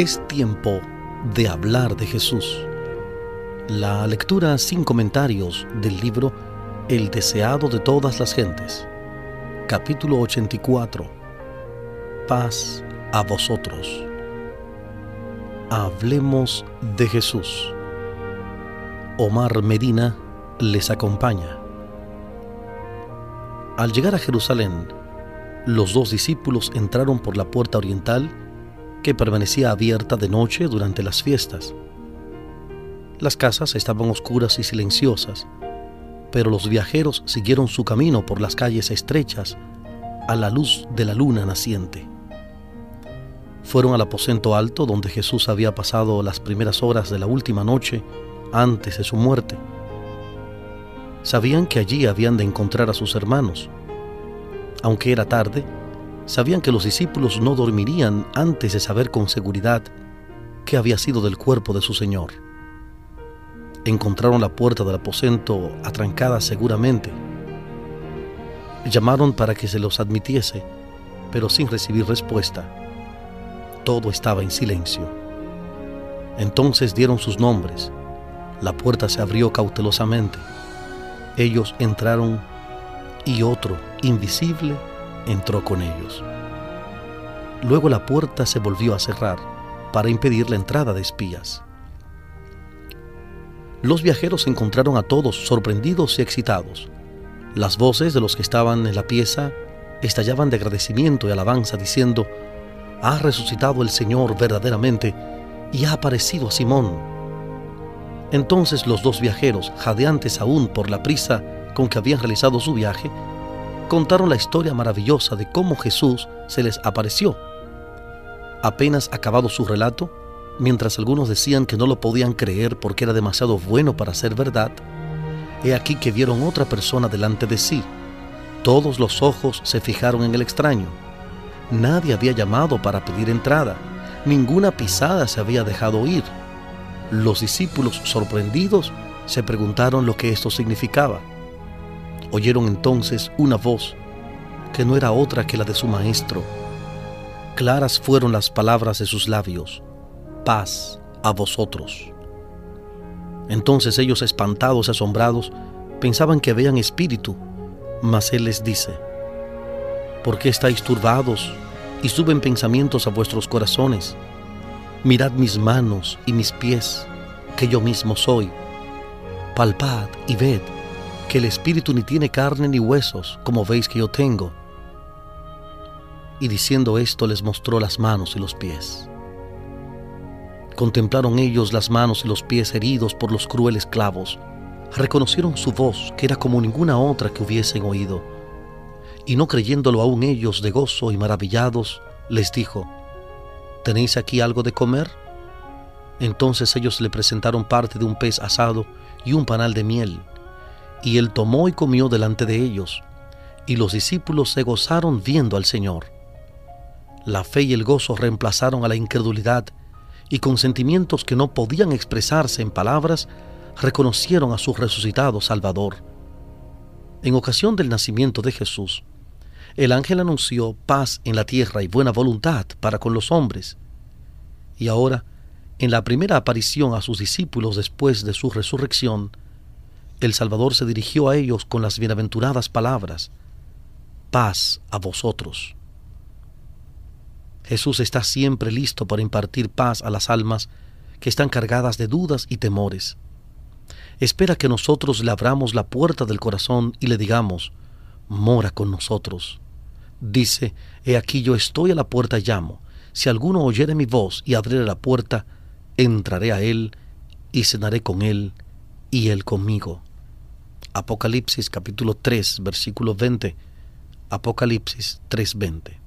Es tiempo de hablar de Jesús. La lectura sin comentarios del libro El deseado de todas las gentes. Capítulo 84. Paz a vosotros. Hablemos de Jesús. Omar Medina les acompaña. Al llegar a Jerusalén, los dos discípulos entraron por la puerta oriental que permanecía abierta de noche durante las fiestas. Las casas estaban oscuras y silenciosas, pero los viajeros siguieron su camino por las calles estrechas a la luz de la luna naciente. Fueron al aposento alto donde Jesús había pasado las primeras horas de la última noche antes de su muerte. Sabían que allí habían de encontrar a sus hermanos. Aunque era tarde, sabían que los discípulos no dormirían antes de saber con seguridad qué había sido del cuerpo de su Señor. Encontraron la puerta del aposento atrancada seguramente. Llamaron para que se los admitiese, pero sin recibir respuesta. Todo estaba en silencio. Entonces dieron sus nombres. La puerta se abrió cautelosamente. Ellos entraron y otro, invisible, entró con ellos. Luego la puerta se volvió a cerrar para impedir la entrada de espías. Los viajeros encontraron a todos sorprendidos y excitados. Las voces de los que estaban en la pieza estallaban de agradecimiento y alabanza diciendo, ha resucitado el Señor verdaderamente y ha aparecido a Simón. Entonces los dos viajeros, jadeantes aún por la prisa con que habían realizado su viaje, contaron la historia maravillosa de cómo Jesús se les apareció. Apenas acabado su relato, mientras algunos decían que no lo podían creer porque era demasiado bueno para ser verdad, he aquí que vieron otra persona delante de sí. Todos los ojos se fijaron en el extraño. Nadie había llamado para pedir entrada, ninguna pisada se había dejado oír. Los discípulos, sorprendidos, se preguntaron lo que esto significaba. Oyeron entonces una voz que no era otra que la de su maestro. Claras fueron las palabras de sus labios. Paz a vosotros. Entonces ellos, espantados y asombrados, pensaban que veían espíritu, mas él les dice, ¿por qué estáis turbados y suben pensamientos a vuestros corazones? Mirad mis manos y mis pies, que yo mismo soy. Palpad y ved que el espíritu ni tiene carne ni huesos, como veis que yo tengo. Y diciendo esto les mostró las manos y los pies. Contemplaron ellos las manos y los pies heridos por los crueles clavos. Reconocieron su voz, que era como ninguna otra que hubiesen oído. Y no creyéndolo aún ellos de gozo y maravillados, les dijo, ¿tenéis aquí algo de comer? Entonces ellos le presentaron parte de un pez asado y un panal de miel y él tomó y comió delante de ellos, y los discípulos se gozaron viendo al Señor. La fe y el gozo reemplazaron a la incredulidad, y con sentimientos que no podían expresarse en palabras, reconocieron a su resucitado Salvador. En ocasión del nacimiento de Jesús, el ángel anunció paz en la tierra y buena voluntad para con los hombres. Y ahora, en la primera aparición a sus discípulos después de su resurrección, el Salvador se dirigió a ellos con las bienaventuradas palabras, paz a vosotros. Jesús está siempre listo para impartir paz a las almas que están cargadas de dudas y temores. Espera que nosotros le abramos la puerta del corazón y le digamos, mora con nosotros. Dice, he aquí yo estoy a la puerta y llamo. Si alguno oyere mi voz y abriere la puerta, entraré a él y cenaré con él y él conmigo. Apocalipsis capítulo 3, versículo 20. Apocalipsis 3:20.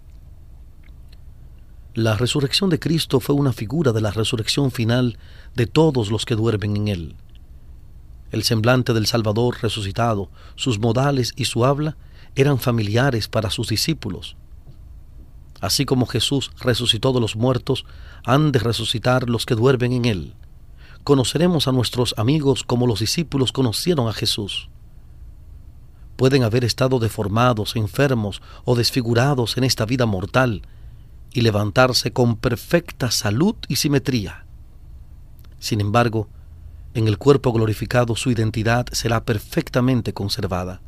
La resurrección de Cristo fue una figura de la resurrección final de todos los que duermen en Él. El semblante del Salvador resucitado, sus modales y su habla eran familiares para sus discípulos. Así como Jesús resucitó de los muertos, han de resucitar los que duermen en Él. Conoceremos a nuestros amigos como los discípulos conocieron a Jesús pueden haber estado deformados, enfermos o desfigurados en esta vida mortal, y levantarse con perfecta salud y simetría. Sin embargo, en el cuerpo glorificado su identidad será perfectamente conservada.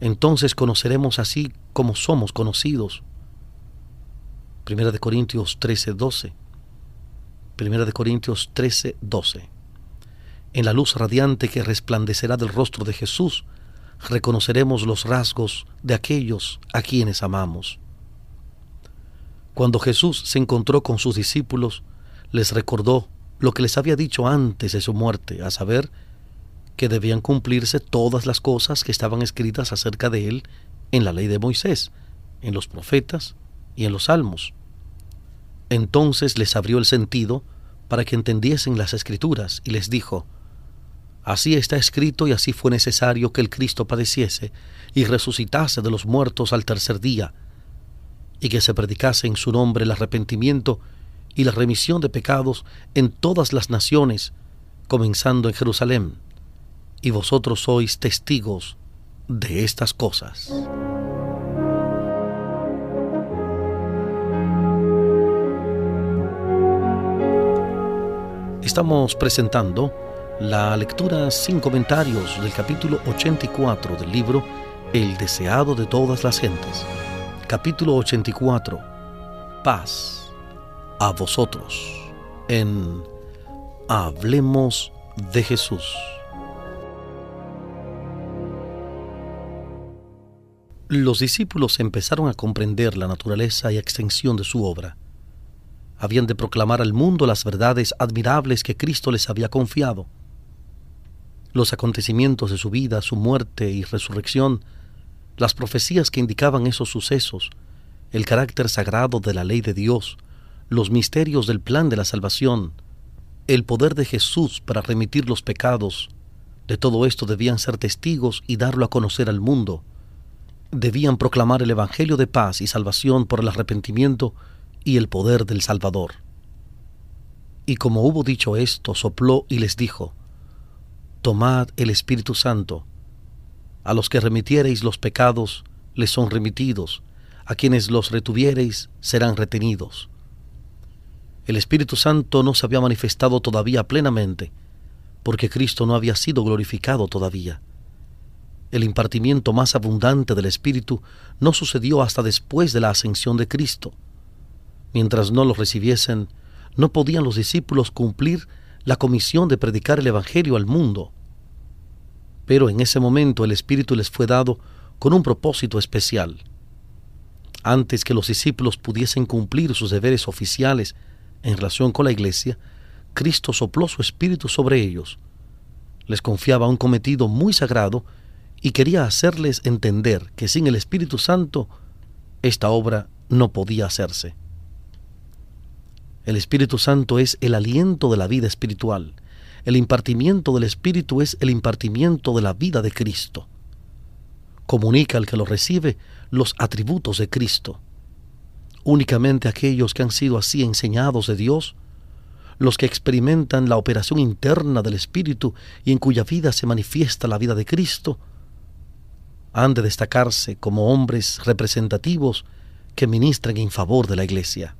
Entonces conoceremos así como somos conocidos. Primera de Corintios 13, 12. Primera de Corintios 13, 12. En la luz radiante que resplandecerá del rostro de Jesús, reconoceremos los rasgos de aquellos a quienes amamos. Cuando Jesús se encontró con sus discípulos, les recordó lo que les había dicho antes de su muerte, a saber, que debían cumplirse todas las cosas que estaban escritas acerca de él en la ley de Moisés, en los profetas y en los salmos. Entonces les abrió el sentido para que entendiesen las escrituras y les dijo, Así está escrito y así fue necesario que el Cristo padeciese y resucitase de los muertos al tercer día, y que se predicase en su nombre el arrepentimiento y la remisión de pecados en todas las naciones, comenzando en Jerusalén. Y vosotros sois testigos de estas cosas. Estamos presentando la lectura sin comentarios del capítulo 84 del libro El deseado de todas las gentes. Capítulo 84. Paz a vosotros en Hablemos de Jesús. Los discípulos empezaron a comprender la naturaleza y extensión de su obra. Habían de proclamar al mundo las verdades admirables que Cristo les había confiado. Los acontecimientos de su vida, su muerte y resurrección, las profecías que indicaban esos sucesos, el carácter sagrado de la ley de Dios, los misterios del plan de la salvación, el poder de Jesús para remitir los pecados, de todo esto debían ser testigos y darlo a conocer al mundo. Debían proclamar el Evangelio de paz y salvación por el arrepentimiento y el poder del Salvador. Y como hubo dicho esto, sopló y les dijo, Tomad el Espíritu Santo. A los que remitiereis los pecados, les son remitidos, a quienes los retuviereis, serán retenidos el Espíritu Santo no se había manifestado todavía plenamente, porque Cristo no había sido glorificado todavía. El impartimiento más abundante del Espíritu no sucedió hasta después de la ascensión de Cristo. Mientras no lo recibiesen, no podían los discípulos cumplir la comisión de predicar el Evangelio al mundo. Pero en ese momento el Espíritu les fue dado con un propósito especial. Antes que los discípulos pudiesen cumplir sus deberes oficiales en relación con la iglesia, Cristo sopló su espíritu sobre ellos. Les confiaba un cometido muy sagrado y quería hacerles entender que sin el Espíritu Santo esta obra no podía hacerse. El Espíritu Santo es el aliento de la vida espiritual. El impartimiento del Espíritu es el impartimiento de la vida de Cristo. Comunica al que lo recibe los atributos de Cristo únicamente aquellos que han sido así enseñados de Dios, los que experimentan la operación interna del Espíritu y en cuya vida se manifiesta la vida de Cristo, han de destacarse como hombres representativos que ministren en favor de la Iglesia.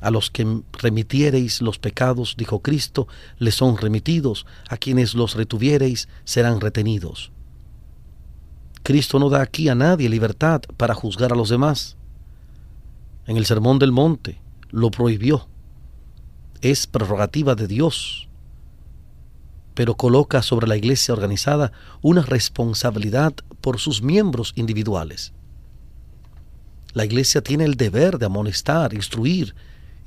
A los que remitiereis los pecados, dijo Cristo, les son remitidos, a quienes los retuviereis serán retenidos. Cristo no da aquí a nadie libertad para juzgar a los demás en el Sermón del Monte, lo prohibió. Es prerrogativa de Dios, pero coloca sobre la iglesia organizada una responsabilidad por sus miembros individuales. La iglesia tiene el deber de amonestar, instruir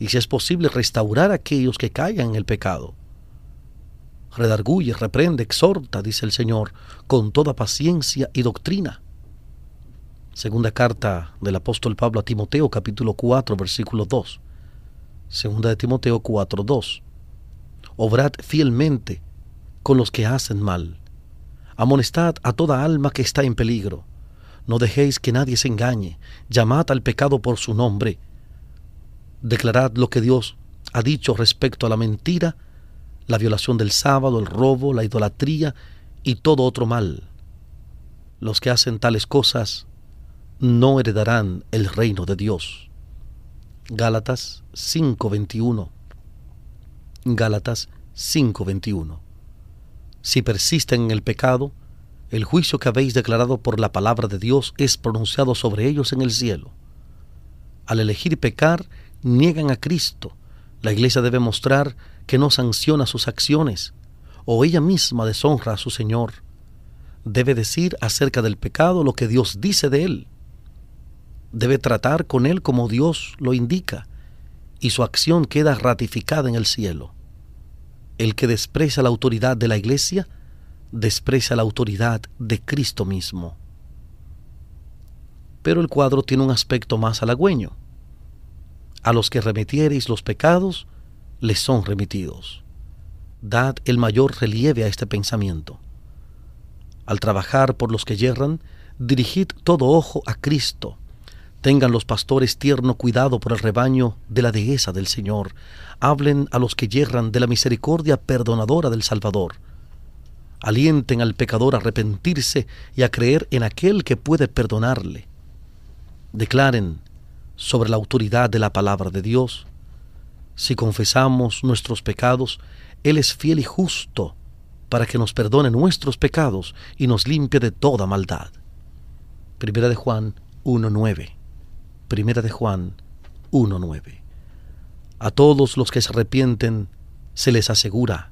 y, si es posible, restaurar a aquellos que caigan en el pecado. Redarguye, reprende, exhorta, dice el Señor, con toda paciencia y doctrina. Segunda carta del apóstol Pablo a Timoteo capítulo 4 versículo 2. Segunda de Timoteo 4 2. Obrad fielmente con los que hacen mal. Amonestad a toda alma que está en peligro. No dejéis que nadie se engañe. Llamad al pecado por su nombre. Declarad lo que Dios ha dicho respecto a la mentira, la violación del sábado, el robo, la idolatría y todo otro mal. Los que hacen tales cosas no heredarán el reino de Dios. Gálatas 5:21. Gálatas 5:21. Si persisten en el pecado, el juicio que habéis declarado por la palabra de Dios es pronunciado sobre ellos en el cielo. Al elegir pecar, niegan a Cristo. La iglesia debe mostrar que no sanciona sus acciones, o ella misma deshonra a su Señor. Debe decir acerca del pecado lo que Dios dice de él. Debe tratar con él como Dios lo indica, y su acción queda ratificada en el cielo. El que desprecia la autoridad de la iglesia, desprecia la autoridad de Cristo mismo. Pero el cuadro tiene un aspecto más halagüeño. A los que remitiereis los pecados, les son remitidos. Dad el mayor relieve a este pensamiento. Al trabajar por los que yerran, dirigid todo ojo a Cristo. Tengan los pastores tierno cuidado por el rebaño de la dehesa del Señor. Hablen a los que yerran de la misericordia perdonadora del Salvador alienten al pecador a arrepentirse y a creer en aquel que puede perdonarle. Declaren sobre la autoridad de la palabra de Dios. Si confesamos nuestros pecados, Él es fiel y justo para que nos perdone nuestros pecados y nos limpie de toda maldad. Primera de Juan 1.9. Primera de Juan 1.9. A todos los que se arrepienten se les asegura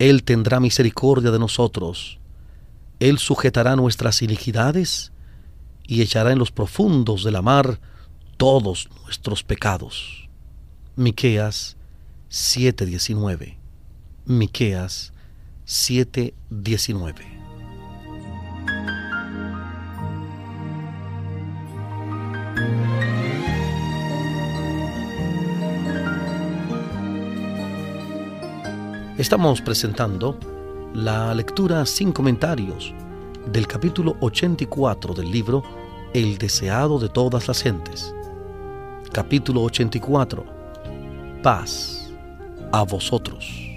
él tendrá misericordia de nosotros. Él sujetará nuestras iniquidades y echará en los profundos de la mar todos nuestros pecados. Miqueas 7:19. Miqueas 7:19. Estamos presentando la lectura sin comentarios del capítulo 84 del libro El deseado de todas las gentes. Capítulo 84. Paz a vosotros.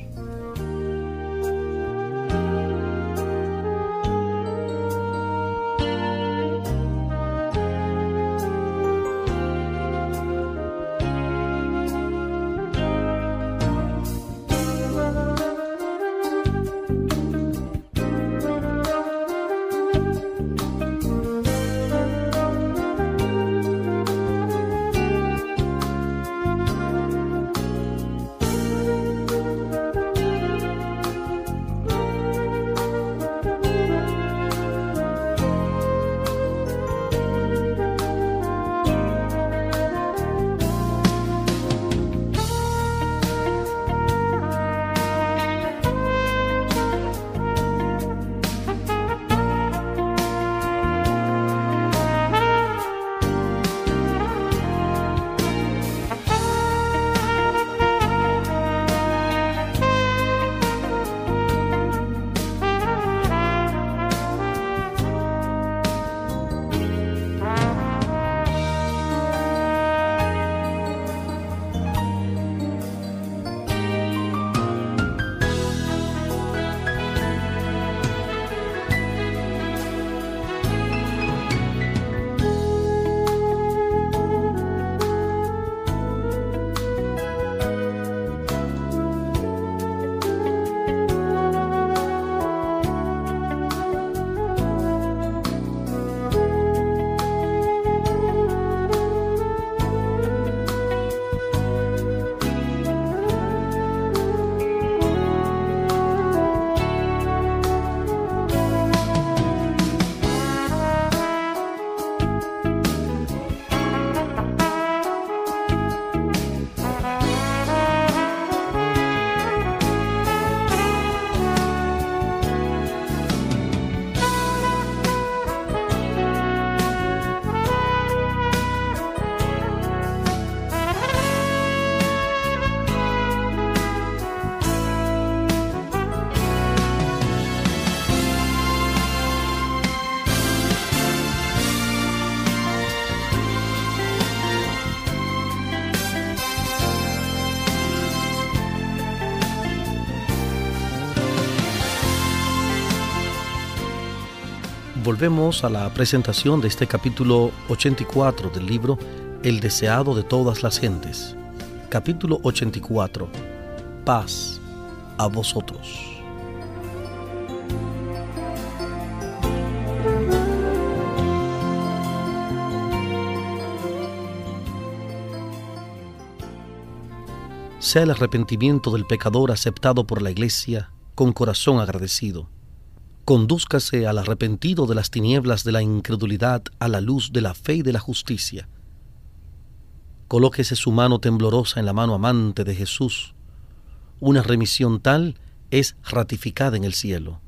Volvemos a la presentación de este capítulo 84 del libro el deseado de todas las gentes. Capítulo 84. Paz a vosotros. Sea el arrepentimiento del pecador aceptado por la Iglesia con corazón agradecido. Condúzcase al arrepentido de las tinieblas de la incredulidad a la luz de la fe y de la justicia colóquese su mano temblorosa en la mano amante de Jesús. Una remisión tal es ratificada en el cielo.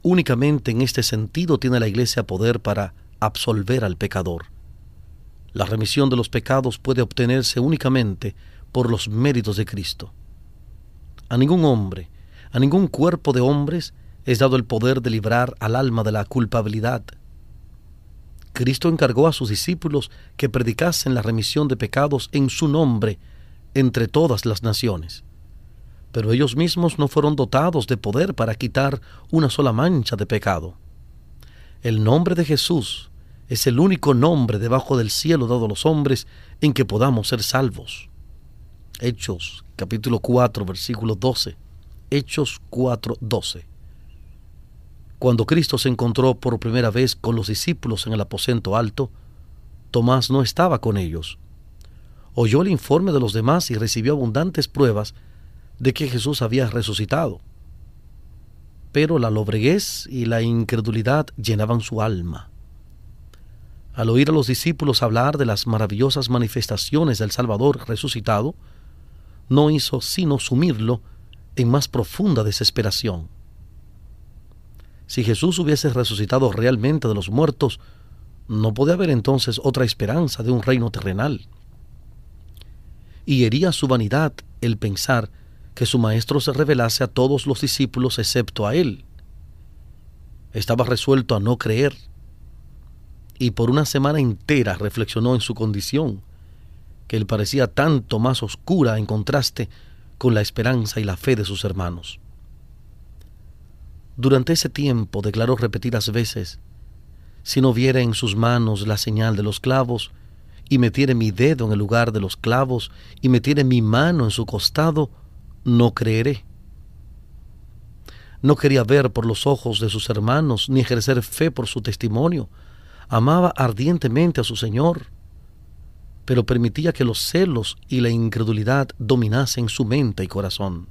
Únicamente en este sentido tiene la Iglesia poder para absolver al pecador. La remisión de los pecados puede obtenerse únicamente por los méritos de Cristo. A ningún hombre, a ningún cuerpo de hombres es dado el poder de librar al alma de la culpabilidad. Cristo encargó a sus discípulos que predicasen la remisión de pecados en su nombre entre todas las naciones. Pero ellos mismos no fueron dotados de poder para quitar una sola mancha de pecado. El nombre de Jesús es el único nombre debajo del cielo dado a los hombres en que podamos ser salvos. Hechos capítulo 4 versículo 12. Hechos 4 12. Cuando Cristo se encontró por primera vez con los discípulos en el aposento alto, Tomás no estaba con ellos. Oyó el informe de los demás y recibió abundantes pruebas de que Jesús había resucitado. Pero la lobreguez y la incredulidad llenaban su alma. Al oír a los discípulos hablar de las maravillosas manifestaciones del Salvador resucitado, no hizo sino sumirlo en más profunda desesperación. Si Jesús hubiese resucitado realmente de los muertos, no podía haber entonces otra esperanza de un reino terrenal. Y hería su vanidad el pensar que su Maestro se revelase a todos los discípulos excepto a él. Estaba resuelto a no creer, y por una semana entera reflexionó en su condición, que él parecía tanto más oscura en contraste con la esperanza y la fe de sus hermanos. Durante ese tiempo declaró repetidas veces, si no viera en sus manos la señal de los clavos, y metiere mi dedo en el lugar de los clavos, y metiere mi mano en su costado, no creeré. No quería ver por los ojos de sus hermanos, ni ejercer fe por su testimonio. Amaba ardientemente a su Señor, pero permitía que los celos y la incredulidad dominasen su mente y corazón.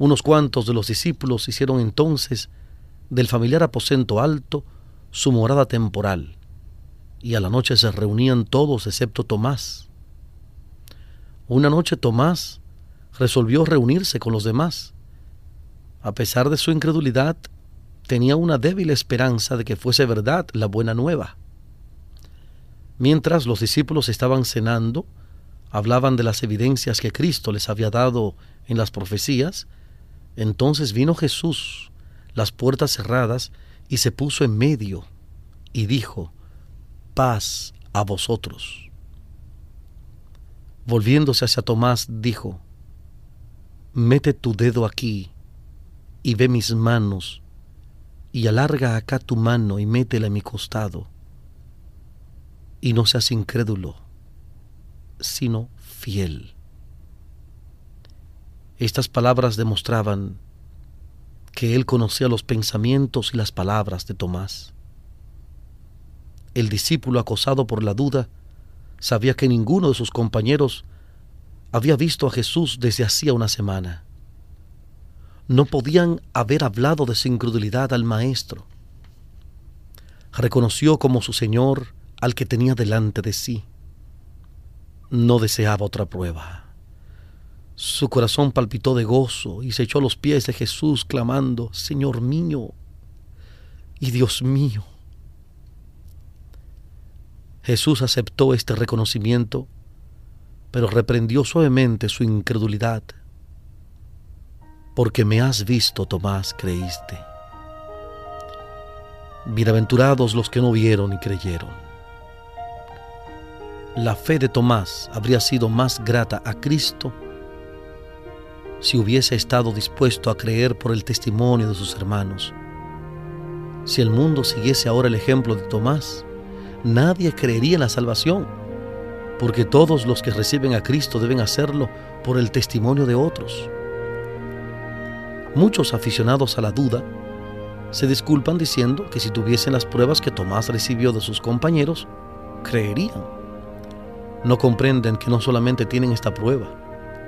Unos cuantos de los discípulos hicieron entonces del familiar aposento alto su morada temporal, y a la noche se reunían todos excepto Tomás. Una noche Tomás resolvió reunirse con los demás. A pesar de su incredulidad, tenía una débil esperanza de que fuese verdad la buena nueva. Mientras los discípulos estaban cenando, hablaban de las evidencias que Cristo les había dado en las profecías, entonces vino Jesús, las puertas cerradas, y se puso en medio, y dijo, paz a vosotros. Volviéndose hacia Tomás, dijo, mete tu dedo aquí y ve mis manos, y alarga acá tu mano y métela en mi costado, y no seas incrédulo, sino fiel. Estas palabras demostraban que él conocía los pensamientos y las palabras de Tomás. El discípulo acosado por la duda sabía que ninguno de sus compañeros había visto a Jesús desde hacía una semana. No podían haber hablado de su incredulidad al Maestro. Reconoció como su Señor al que tenía delante de sí. No deseaba otra prueba. Su corazón palpitó de gozo y se echó a los pies de Jesús clamando, Señor mío y Dios mío. Jesús aceptó este reconocimiento, pero reprendió suavemente su incredulidad. Porque me has visto, Tomás, creíste. Bienaventurados los que no vieron y creyeron. La fe de Tomás habría sido más grata a Cristo si hubiese estado dispuesto a creer por el testimonio de sus hermanos. Si el mundo siguiese ahora el ejemplo de Tomás, nadie creería en la salvación, porque todos los que reciben a Cristo deben hacerlo por el testimonio de otros. Muchos aficionados a la duda se disculpan diciendo que si tuviesen las pruebas que Tomás recibió de sus compañeros, creerían. No comprenden que no solamente tienen esta prueba,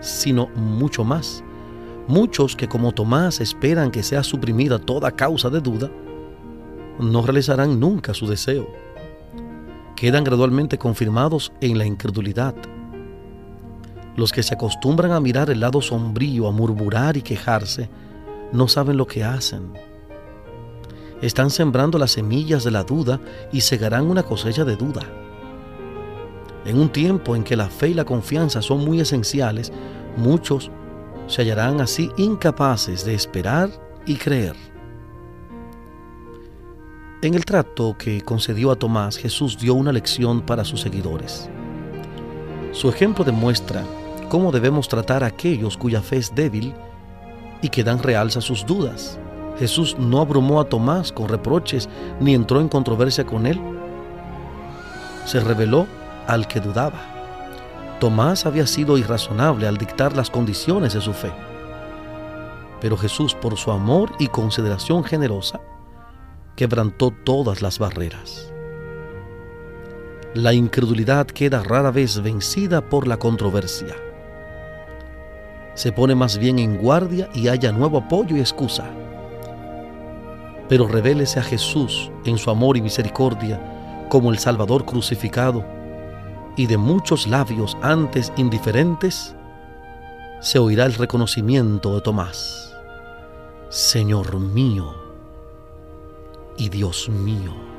sino mucho más. Muchos que como Tomás esperan que sea suprimida toda causa de duda, no realizarán nunca su deseo. Quedan gradualmente confirmados en la incredulidad. Los que se acostumbran a mirar el lado sombrío, a murmurar y quejarse, no saben lo que hacen. Están sembrando las semillas de la duda y segarán una cosecha de duda. En un tiempo en que la fe y la confianza son muy esenciales, muchos se hallarán así incapaces de esperar y creer. En el trato que concedió a Tomás, Jesús dio una lección para sus seguidores. Su ejemplo demuestra cómo debemos tratar a aquellos cuya fe es débil y que dan realza sus dudas. Jesús no abrumó a Tomás con reproches ni entró en controversia con él. Se reveló al que dudaba. Tomás había sido irrazonable al dictar las condiciones de su fe. Pero Jesús, por su amor y consideración generosa, quebrantó todas las barreras. La incredulidad queda rara vez vencida por la controversia. Se pone más bien en guardia y haya nuevo apoyo y excusa. Pero revélese a Jesús en su amor y misericordia como el Salvador crucificado, y de muchos labios antes indiferentes se oirá el reconocimiento de Tomás. Señor mío y Dios mío.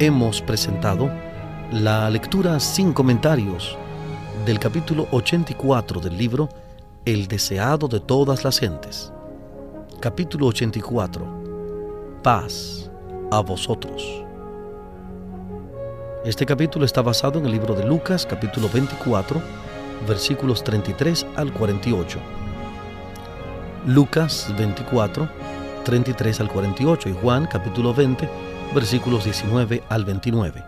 Hemos presentado la lectura sin comentarios del capítulo 84 del libro El deseado de todas las gentes capítulo 84. Paz a vosotros. Este capítulo está basado en el libro de Lucas, capítulo 24, versículos 33 al 48. Lucas 24, 33 al 48 y Juan, capítulo 20, versículos 19 al 29.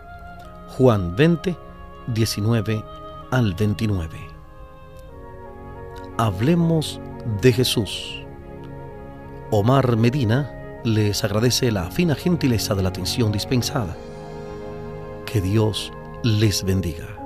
Juan 20, 19 al 29. Hablemos de Jesús. Omar Medina les agradece la fina gentileza de la atención dispensada. Que Dios les bendiga.